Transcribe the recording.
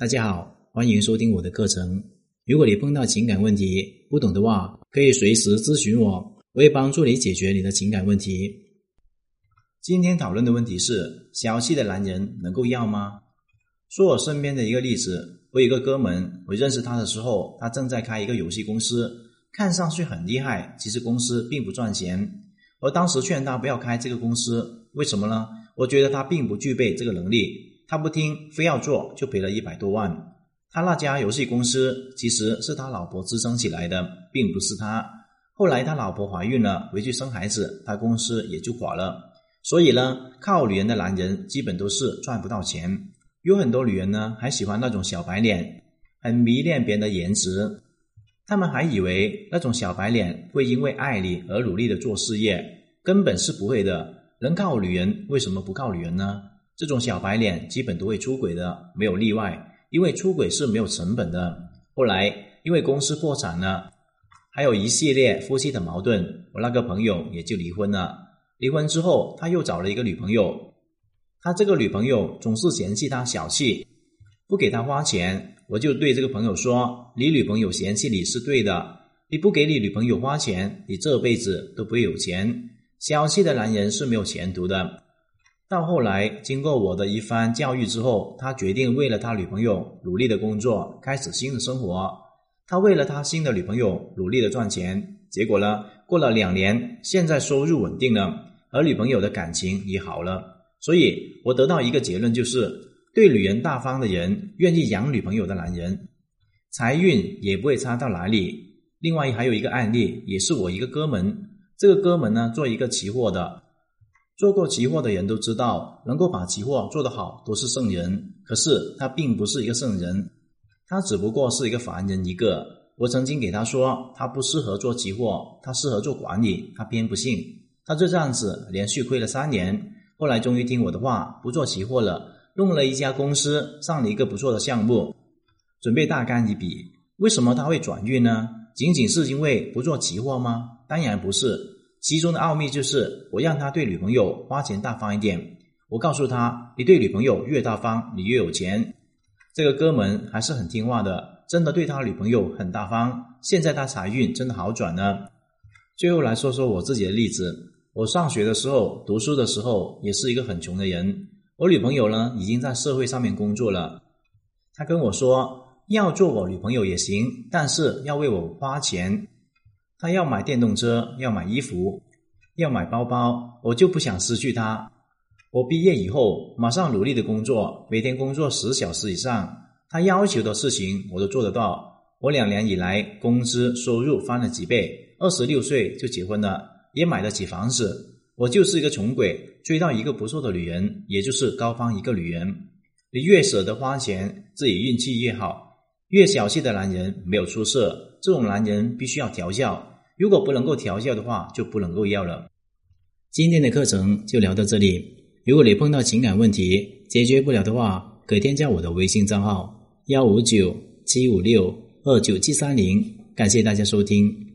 大家好，欢迎收听我的课程。如果你碰到情感问题不懂的话，可以随时咨询我，我会帮助你解决你的情感问题。今天讨论的问题是：小气的男人能够要吗？说我身边的一个例子，我有一个哥们，我认识他的时候，他正在开一个游戏公司，看上去很厉害，其实公司并不赚钱。我当时劝他不要开这个公司，为什么呢？我觉得他并不具备这个能力，他不听，非要做，就赔了一百多万。他那家游戏公司其实是他老婆支撑起来的，并不是他。后来他老婆怀孕了，回去生孩子，他公司也就垮了。所以呢，靠女人的男人基本都是赚不到钱。有很多女人呢，还喜欢那种小白脸，很迷恋别人的颜值。他们还以为那种小白脸会因为爱你而努力的做事业，根本是不会的。能靠女人，为什么不靠女人呢？这种小白脸基本都会出轨的，没有例外。因为出轨是没有成本的。后来因为公司破产了，还有一系列夫妻的矛盾，我那个朋友也就离婚了。离婚之后，他又找了一个女朋友。他这个女朋友总是嫌弃他小气，不给他花钱。我就对这个朋友说：“你女朋友嫌弃你是对的，你不给你女朋友花钱，你这辈子都不会有钱。小气的男人是没有前途的。”到后来，经过我的一番教育之后，他决定为了他女朋友努力的工作，开始新的生活。他为了他新的女朋友努力的赚钱。结果呢，过了两年，现在收入稳定了，而女朋友的感情也好了。所以我得到一个结论，就是对女人大方的人，愿意养女朋友的男人，财运也不会差到哪里。另外还有一个案例，也是我一个哥们，这个哥们呢，做一个期货的。做过期货的人都知道，能够把期货做得好都是圣人。可是他并不是一个圣人，他只不过是一个凡人一个。我曾经给他说，他不适合做期货，他适合做管理。他偏不信，他就这样子连续亏了三年。后来终于听我的话，不做期货了，弄了一家公司，上了一个不错的项目，准备大干一笔。为什么他会转运呢？仅仅是因为不做期货吗？当然不是。其中的奥秘就是，我让他对女朋友花钱大方一点。我告诉他，你对女朋友越大方，你越有钱。这个哥们还是很听话的，真的对他女朋友很大方。现在他财运真的好转了。最后来说说我自己的例子。我上学的时候，读书的时候，也是一个很穷的人。我女朋友呢，已经在社会上面工作了。她跟我说，要做我女朋友也行，但是要为我花钱。他要买电动车，要买衣服，要买包包，我就不想失去他。我毕业以后马上努力的工作，每天工作十小时以上。他要求的事情我都做得到。我两年以来工资收入翻了几倍，二十六岁就结婚了，也买得起房子。我就是一个穷鬼，追到一个不错的女人，也就是高方一个女人。你越舍得花钱，自己运气越好。越小气的男人没有出色，这种男人必须要调教。如果不能够调教的话，就不能够要了。今天的课程就聊到这里。如果你碰到情感问题解决不了的话，可添加我的微信账号幺五九七五六二九七三零。感谢大家收听。